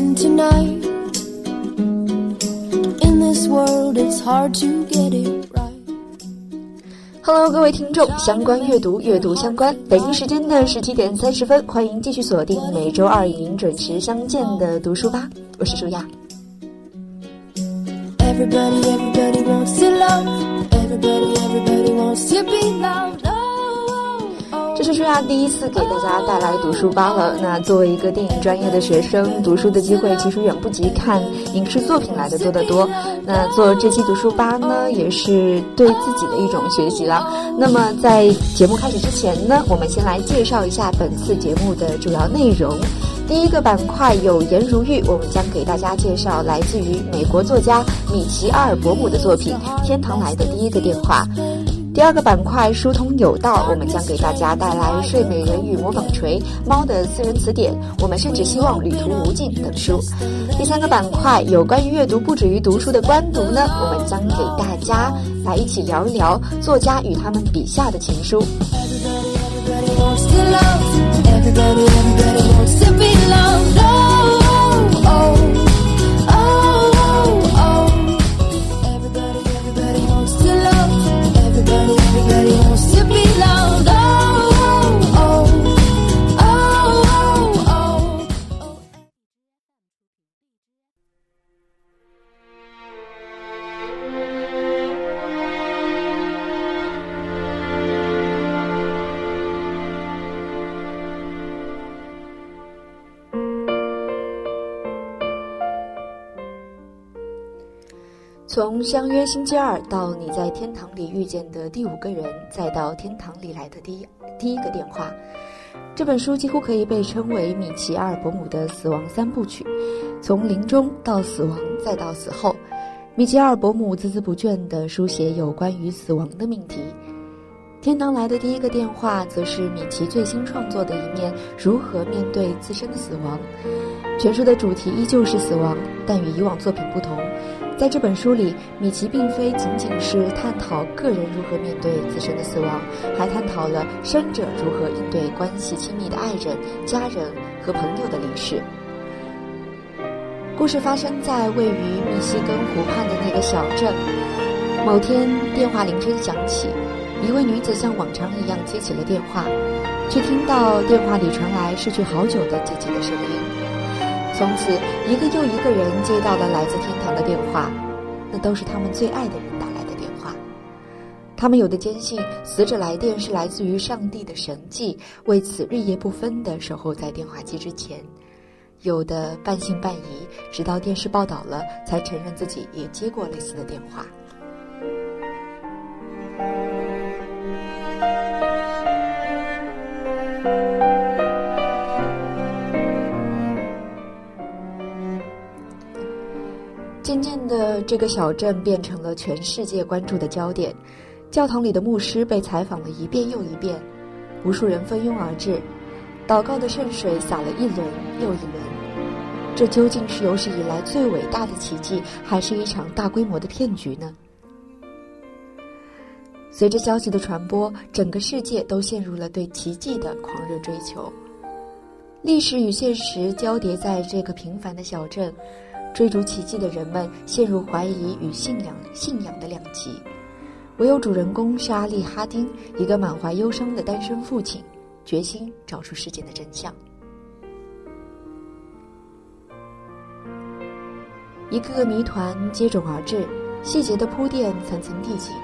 Tonight. In this world, it's hard to get it right. Hello，各位听众，相关阅读，阅读相关。北京时间的十七点三十分，欢迎继续锁定每周二与您准时相见的读书吧，我是舒雅。Everybody, everybody wants to love. Everybody, everybody wants to be loved. 这是舒雅第一次给大家带来读书吧了。那作为一个电影专业的学生，读书的机会其实远不及看影视作品来的多得多。那做这期读书吧呢，也是对自己的一种学习了。那么在节目开始之前呢，我们先来介绍一下本次节目的主要内容。第一个板块有颜如玉，我们将给大家介绍来自于美国作家米奇阿尔伯姆的作品《天堂来的第一个电话》。第二个板块书通有道，我们将给大家带来《睡美人与魔法锤》、猫的私人词典，我们甚至希望旅途无尽等书。第三个板块有关于阅读不止于读书的官读呢，我们将给大家来一起聊一聊作家与他们笔下的情书。everybody wants to love. Everybody, 从相约星期二到你在天堂里遇见的第五个人，再到天堂里来的第一第一个电话，这本书几乎可以被称为米奇阿尔伯姆的死亡三部曲。从临终到死亡，再到死后，米奇阿尔伯姆孜孜不倦地书写有关于死亡的命题。天堂来的第一个电话，则是米奇最新创作的一面，如何面对自身的死亡。全书的主题依旧是死亡，但与以往作品不同。在这本书里，米奇并非仅仅是探讨个人如何面对自身的死亡，还探讨了生者如何应对关系亲密的爱人、家人和朋友的离世。故事发生在位于密西根湖畔的那个小镇。某天，电话铃声响起，一位女子像往常一样接起了电话，却听到电话里传来失去好久的姐姐的声音。从此，一个又一个人接到了来自天堂的电话，那都是他们最爱的人打来的电话。他们有的坚信死者来电是来自于上帝的神迹，为此日夜不分地守候在电话机之前；有的半信半疑，直到电视报道了，才承认自己也接过类似的电话。渐渐的，这个小镇变成了全世界关注的焦点。教堂里的牧师被采访了一遍又一遍，无数人蜂拥而至，祷告的圣水洒了一轮又一轮。这究竟是有史以来最伟大的奇迹，还是一场大规模的骗局呢？随着消息的传播，整个世界都陷入了对奇迹的狂热追求。历史与现实交叠在这个平凡的小镇。追逐奇迹的人们陷入怀疑与信仰信仰的两极，唯有主人公沙利哈丁，一个满怀忧伤的单身父亲，决心找出事件的真相。一个个谜团接踵而至，细节的铺垫层层递进。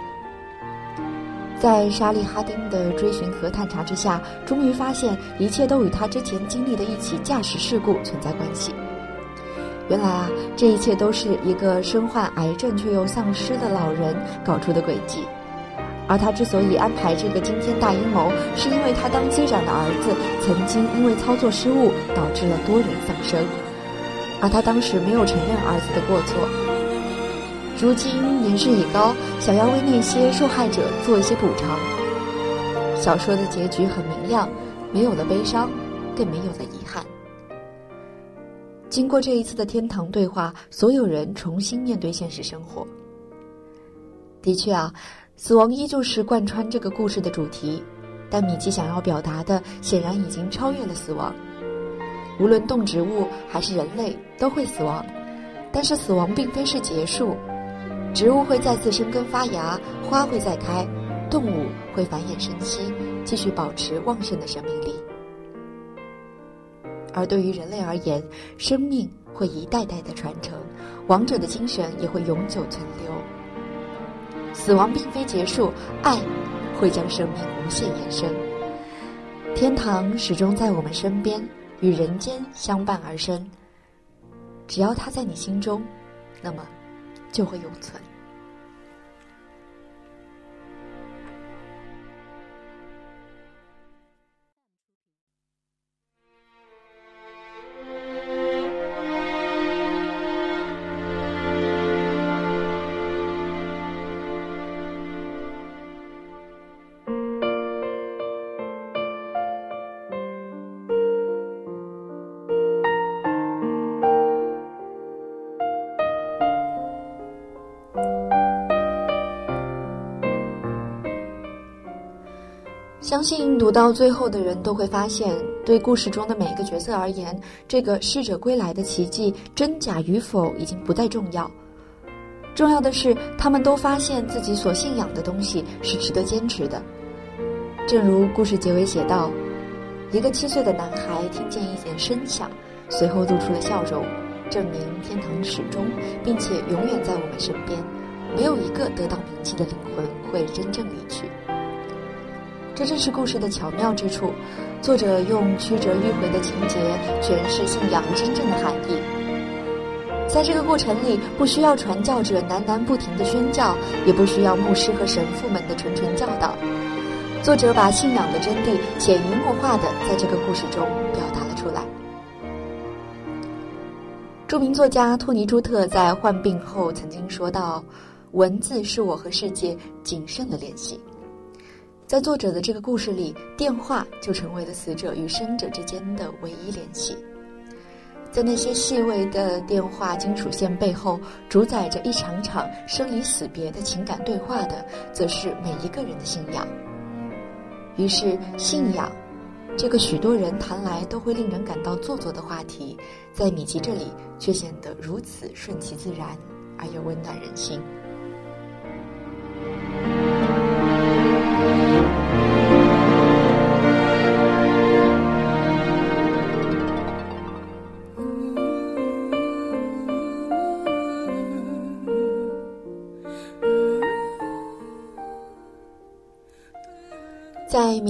在莎莉哈丁的追寻和探查之下，终于发现一切都与他之前经历的一起驾驶事故存在关系。原来啊，这一切都是一个身患癌症却又丧失的老人搞出的诡计。而他之所以安排这个惊天大阴谋，是因为他当机长的儿子曾经因为操作失误导致了多人丧生，而他当时没有承认儿子的过错。如今年事已高，想要为那些受害者做一些补偿。小说的结局很明亮，没有了悲伤，更没有了遗憾。经过这一次的天堂对话，所有人重新面对现实生活。的确啊。死亡依旧是贯穿这个故事的主题，但米奇想要表达的显然已经超越了死亡。无论动植物还是人类都会死亡，但是死亡并非是结束。植物会再次生根发芽，花会再开，动物会繁衍生息，继续保持旺盛的生命力。而对于人类而言，生命会一代代的传承，王者的精神也会永久存留。死亡并非结束，爱会将生命无限延伸。天堂始终在我们身边，与人间相伴而生。只要他在你心中，那么就会永存。信读到最后的人都会发现，对故事中的每一个角色而言，这个逝者归来的奇迹真假与否已经不再重要。重要的是，他们都发现自己所信仰的东西是值得坚持的。正如故事结尾写道：“一个七岁的男孩听见一点声响，随后露出了笑容，证明天堂始终并且永远在我们身边，没有一个得到名气的灵魂会真正离去。”这正是故事的巧妙之处，作者用曲折迂回的情节诠释信仰真正的含义。在这个过程里，不需要传教者喃喃不停的宣教，也不需要牧师和神父们的谆谆教导。作者把信仰的真谛潜移默化的在这个故事中表达了出来。著名作家托尼·朱特在患病后曾经说道：“文字是我和世界谨慎的联系。”在作者的这个故事里，电话就成为了死者与生者之间的唯一联系。在那些细微的电话金属线背后，主宰着一场场生离死别的情感对话的，则是每一个人的信仰。于是，信仰这个许多人谈来都会令人感到做作的话题，在米奇这里却显得如此顺其自然，而又温暖人心。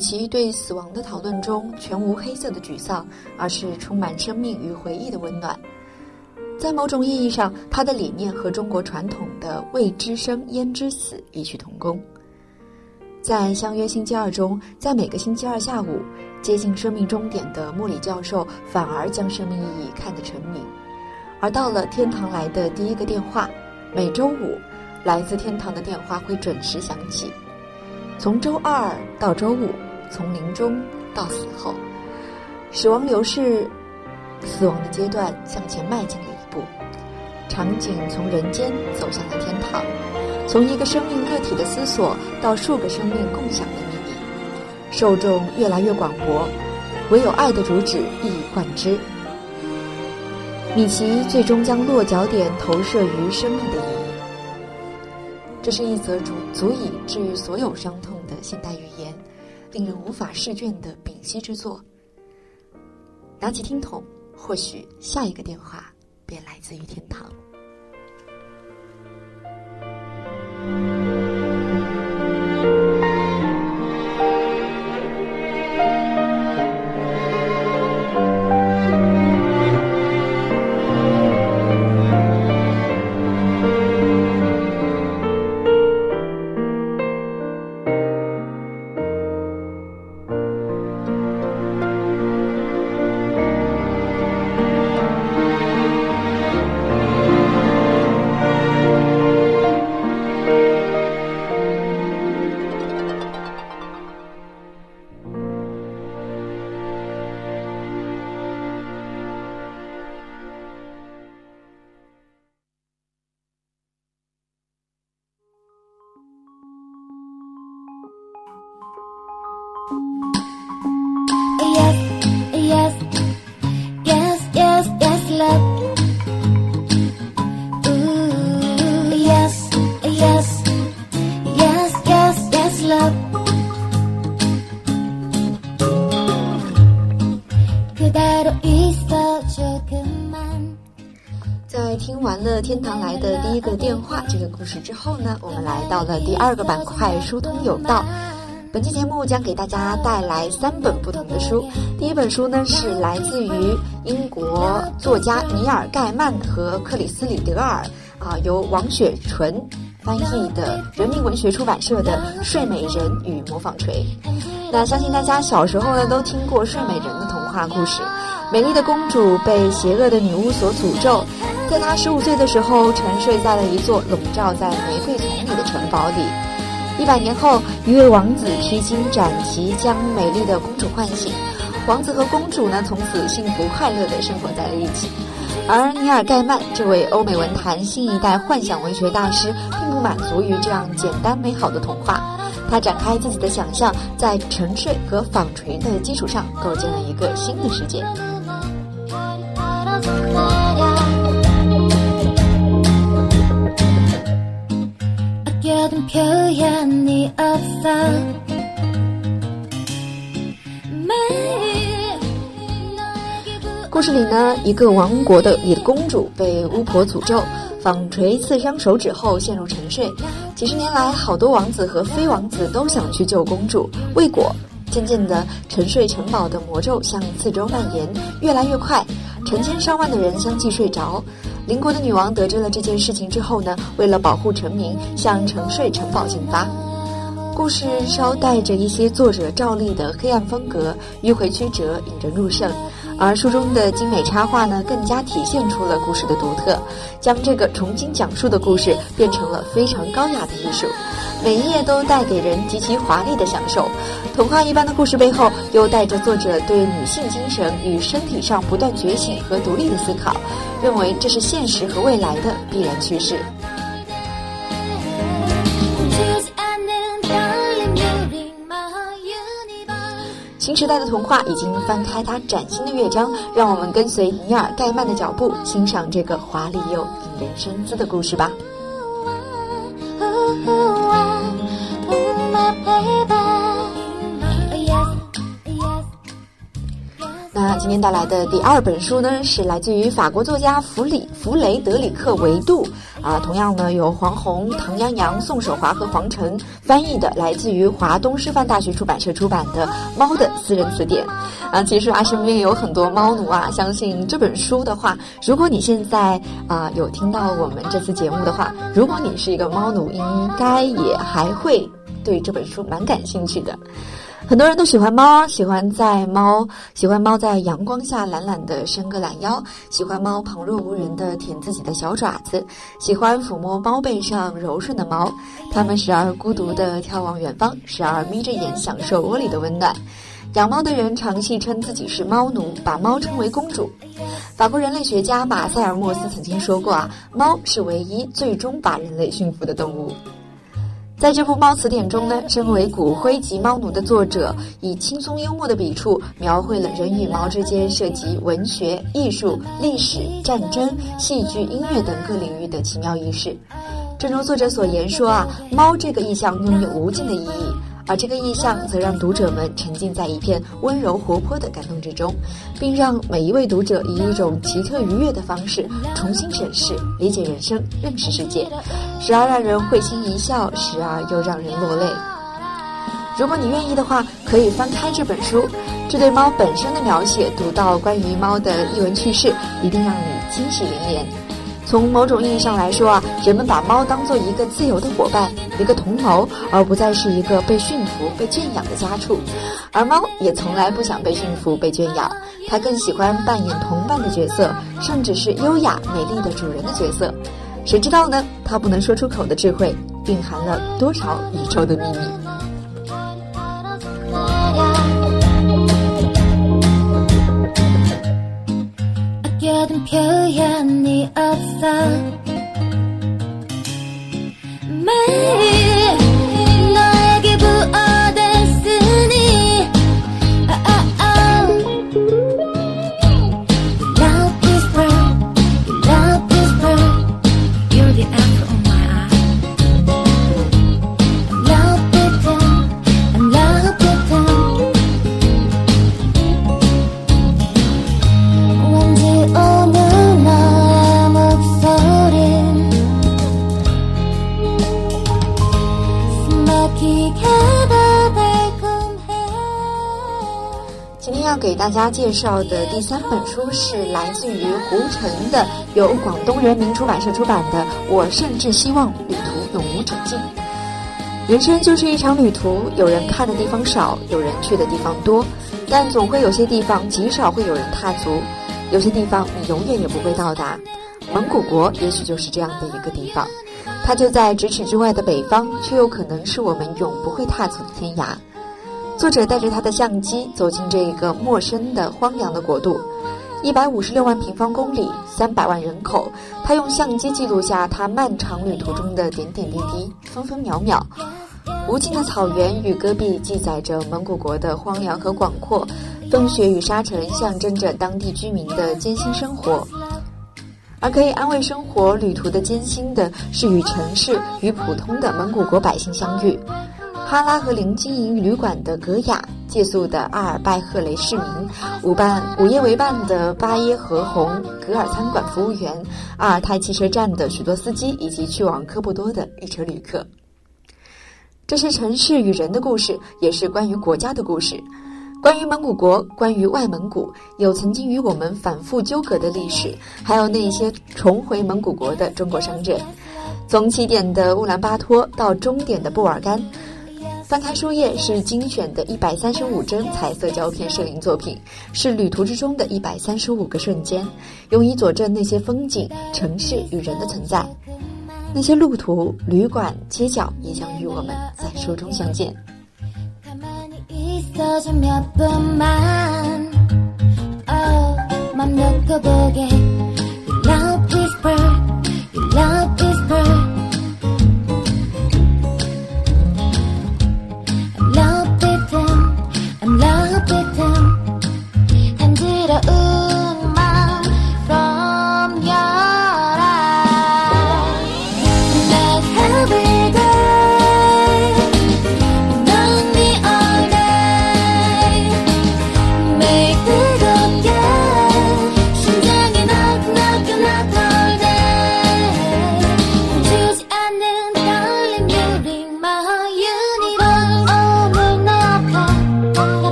其对死亡的讨论中，全无黑色的沮丧，而是充满生命与回忆的温暖。在某种意义上，他的理念和中国传统的“未知生焉知死”异曲同工。在《相约星期二》中，在每个星期二下午，接近生命终点的莫里教授反而将生命意义看得沉迷；而到了天堂来的第一个电话，每周五，来自天堂的电话会准时响起。从周二到周五，从临终到死后，死亡流逝，死亡的阶段向前迈进了一步，场景从人间走向了天堂，从一个生命个体的思索到数个生命共享的秘密，受众越来越广博，唯有爱的主旨一以贯之。米奇最终将落脚点投射于生命的意义。这是一则足足以治愈所有伤痛的现代语言，令人无法释卷的屏息之作。拿起听筒，或许下一个电话便来自于天堂。Yes, yes, yes, yes, yes, love. Ooh, yes, yes, yes, yes, yes, love. 在听完了天堂来的第一个电话这个故事之后呢，我们来到了第二个板块，疏通有道。本期节目将给大家带来三本不同的书。第一本书呢是来自于英国作家尼尔·盖曼和克里斯·里德尔啊，由王雪纯翻译的人民文学出版社的《睡美人与模仿锤》。那相信大家小时候呢都听过睡美人的童话故事。美丽的公主被邪恶的女巫所诅咒，在她十五岁的时候沉睡在了一座笼罩在玫瑰丛里的城堡里。一百年后，一位王子披荆斩棘，将美丽的公主唤醒。王子和公主呢，从此幸福快乐地生活在了一起。而尼尔·盖曼这位欧美文坛新一代幻想文学大师，并不满足于这样简单美好的童话，他展开自己的想象，在沉睡和纺锤的基础上，构建了一个新的世界。아껴둔 표현이 없어 매일 너에게 부 故事里呢，一个王国的里的公主被巫婆诅咒，纺锤刺伤手指后陷入沉睡。几十年来，好多王子和非王子都想去救公主，未果。渐渐的，沉睡城堡的魔咒向四周蔓延，越来越快，成千上万的人相继睡着。 邻国的女王得知了这件事情之后呢，为了保护臣民，向沉睡城堡进发。故事稍带着一些作者照例的黑暗风格，迂回曲折，引人入胜。而书中的精美插画呢，更加体现出了故事的独特，将这个重新讲述的故事变成了非常高雅的艺术，每一页都带给人极其华丽的享受。童话一般的故事背后，又带着作者对女性精神与身体上不断觉醒和独立的思考，认为这是现实和未来的必然趋势。新时代的童话已经翻开它崭新的乐章，让我们跟随尼尔·盖曼的脚步，欣赏这个华丽又引人深思的故事吧。今天带来的第二本书呢，是来自于法国作家弗里弗雷德里克维杜啊，同样呢由黄宏、唐阳阳、宋守华和黄晨翻译的，来自于华东师范大学出版社出版的《猫的私人词典》啊。其实啊，身边有很多猫奴啊，相信这本书的话，如果你现在啊有听到我们这次节目的话，如果你是一个猫奴，应该也还会对这本书蛮感兴趣的。很多人都喜欢猫，喜欢在猫喜欢猫在阳光下懒懒地伸个懒腰，喜欢猫旁若无人地舔自己的小爪子，喜欢抚摸猫背上柔顺的毛。它们时而孤独地眺望远方，时而眯着眼享受窝里的温暖。养猫的人常戏称自己是猫奴，把猫称为公主。法国人类学家马塞尔莫斯曾经说过啊，猫是唯一最终把人类驯服的动物。在这部猫词典中呢，身为骨灰级猫奴的作者，以轻松幽默的笔触，描绘了人与猫之间涉及文学、艺术、历史、战争、戏剧、音乐等各领域的奇妙轶事。正如作者所言说啊，猫这个意象拥有无尽的意义，而这个意象则让读者们沉浸在一片温柔活泼的感动之中，并让每一位读者以一种奇特愉悦的方式重新审视、理解人生、认识世界，时而让人会心一笑，时而又让人落泪。如果你愿意的话，可以翻开这本书，这对猫本身的描写，读到关于猫的译文趣事，一定让你惊喜连连。从某种意义上来说啊，人们把猫当做一个自由的伙伴，一个同谋，而不再是一个被驯服、被圈养的家畜。而猫也从来不想被驯服、被圈养，它更喜欢扮演同伴的角色，甚至是优雅美丽的主人的角色。谁知道呢？它不能说出口的智慧，蕴含了多少宇宙的秘密？ 아껴둔 표현이 없어. 매일 大家介绍的第三本书是来自于胡晨的，由广东人民出版社出版的《我甚至希望旅途永无止境》。人生就是一场旅途，有人看的地方少，有人去的地方多，但总会有些地方极少会有人踏足，有些地方你永远也不会到达。蒙古国也许就是这样的一个地方，它就在咫尺之外的北方，却有可能是我们永不会踏足的天涯。作者带着他的相机走进这一个陌生的荒凉的国度，一百五十六万平方公里，三百万人口。他用相机记录下他漫长旅途中的点点滴滴、分分秒秒。无尽的草原与戈壁记载着蒙古国的荒凉和广阔，风雪与沙尘象征着当地居民的艰辛生活。而可以安慰生活旅途的艰辛的是与城市与普通的蒙古国百姓相遇。哈拉和林经营旅馆的格雅，借宿的阿尔拜赫雷市民，午伴午夜为伴的巴耶和红格尔餐馆服务员，阿尔泰汽车站的许多司机，以及去往科布多的一车旅客。这是城市与人的故事，也是关于国家的故事。关于蒙古国，关于外蒙古，有曾经与我们反复纠葛的历史，还有那些重回蒙古国的中国商人。从起点的乌兰巴托到终点的布尔干，翻开书页是精选的一百三十五帧彩色胶片摄影作品，是旅途之中的一百三十五个瞬间，用以佐证那些风景、城市与人的存在。那些路途、旅馆、街角也将与我们在书中相见。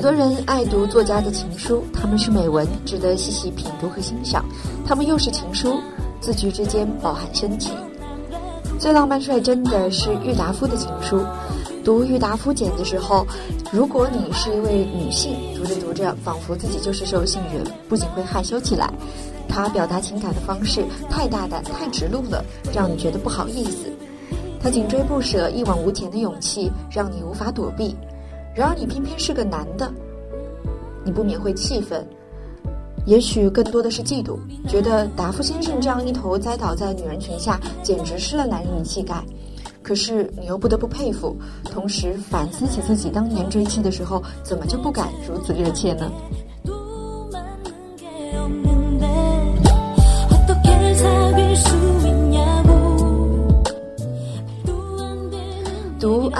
很多人爱读作家的情书，他们是美文，值得细细品读和欣赏；他们又是情书，字句之间饱含深情。最浪漫率真的是郁达夫的情书。读郁达夫简的时候，如果你是一位女性，读着读着，仿佛自己就是受信人，不仅会害羞起来。他表达情感的方式太大胆、太直露了，让你觉得不好意思。他紧追不舍、一往无前的勇气，让你无法躲避。然而你偏偏是个男的，你不免会气愤，也许更多的是嫉妒，觉得达夫先生这样一头栽倒在女人裙下，简直失了男人的气概。可是你又不得不佩服，同时反思起自己当年追妻的时候，怎么就不敢如此热切呢？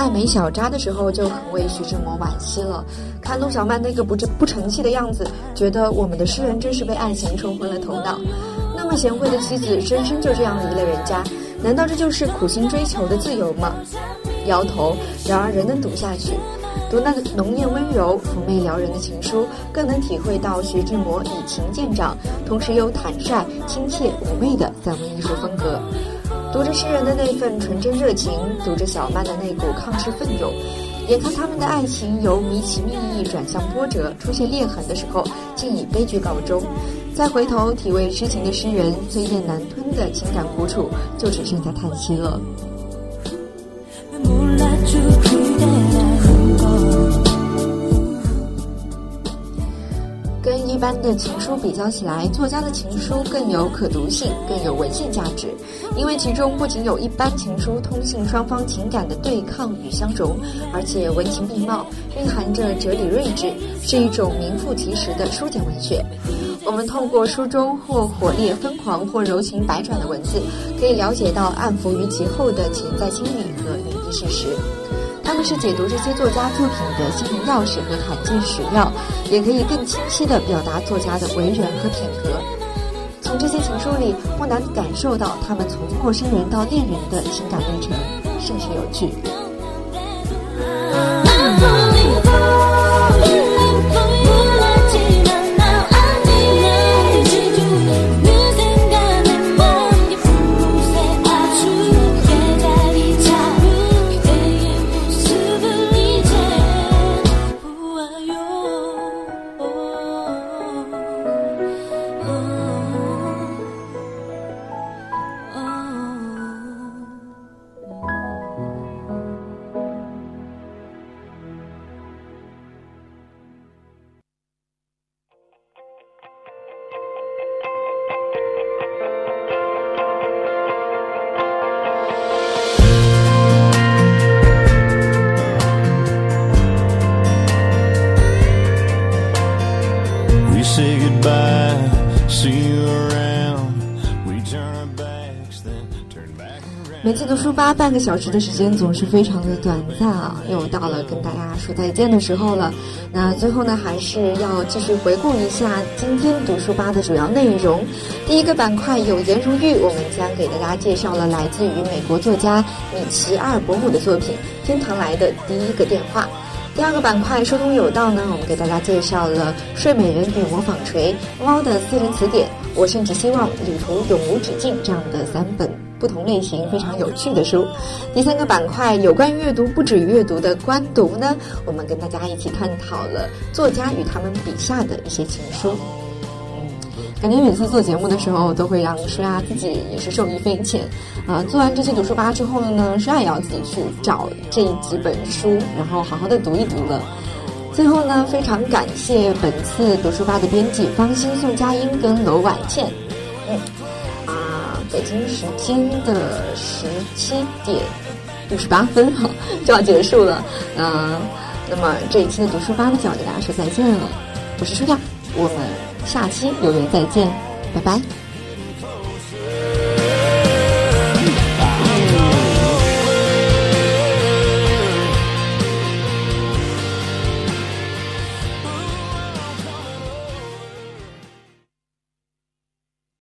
《爱美小扎》的时候，就很为徐志摩惋惜了。看陆小曼那个不争不成器的样子，觉得我们的诗人真是被爱情冲昏了头脑。那么贤惠的妻子，深深就这样离了人家，难道这就是苦心追求的自由吗？摇头。然而仍能读下去，读那个浓艳温柔、妩媚撩人的情书，更能体会到徐志摩以情见长，同时又坦率、亲切、妩媚的散文艺术风格。读着诗人的那份纯真热情，读着小曼的那股抗世奋勇，眼看他们的爱情由迷情蜜意转向波折，出现裂痕的时候，竟以悲剧告终。再回头体味痴情的诗人最咽难吞的情感苦楚，就只剩下叹息了。般的情书比较起来，作家的情书更有可读性，更有文献价值，因为其中不仅有一般情书通信双方情感的对抗与相融，而且文情并茂，蕴含着哲理睿智，是一种名副其实的书简文学。我们透过书中或火烈疯狂或柔情百转的文字，可以了解到暗伏于其后的潜在心理和隐蔽事实。是解读这些作家作品的心灵钥匙和罕见史料，也可以更清晰地表达作家的为人和品格。从这些情书里，不难感受到他们从陌生人到恋人的情感历程，甚是有趣。每次读书吧半个小时的时间总是非常的短暂啊，又到了跟大家说再见的时候了。那最后呢，还是要继续回顾一下今天读书吧的主要内容。第一个板块有颜如玉，我们将给大家介绍了来自于美国作家米奇阿尔伯姆的作品《天堂来的第一个电话》。第二个板块说通有道呢，我们给大家介绍了《睡美人与魔法锤》、猫的私人词典，我甚至希望旅途永无止境这样的三本不同类型非常有趣的书。第三个板块有关于阅读不止于阅读的观读呢，我们跟大家一起探讨了作家与他们笔下的一些情书。感觉每次做节目的时候，都会让舒亚自己也是受益匪浅。啊、做完这期读书吧之后呢，舒亚也要自己去找这几本书，然后好好的读一读了。最后呢，非常感谢本次读书吧的编辑方欣、宋佳音跟娄婉倩。北京时间的十七点五十八分哈就要结束了。嗯、那么这一期的读书吧呢，就要跟大家说再见了。我是舒亚，我们下期有缘再见，拜拜。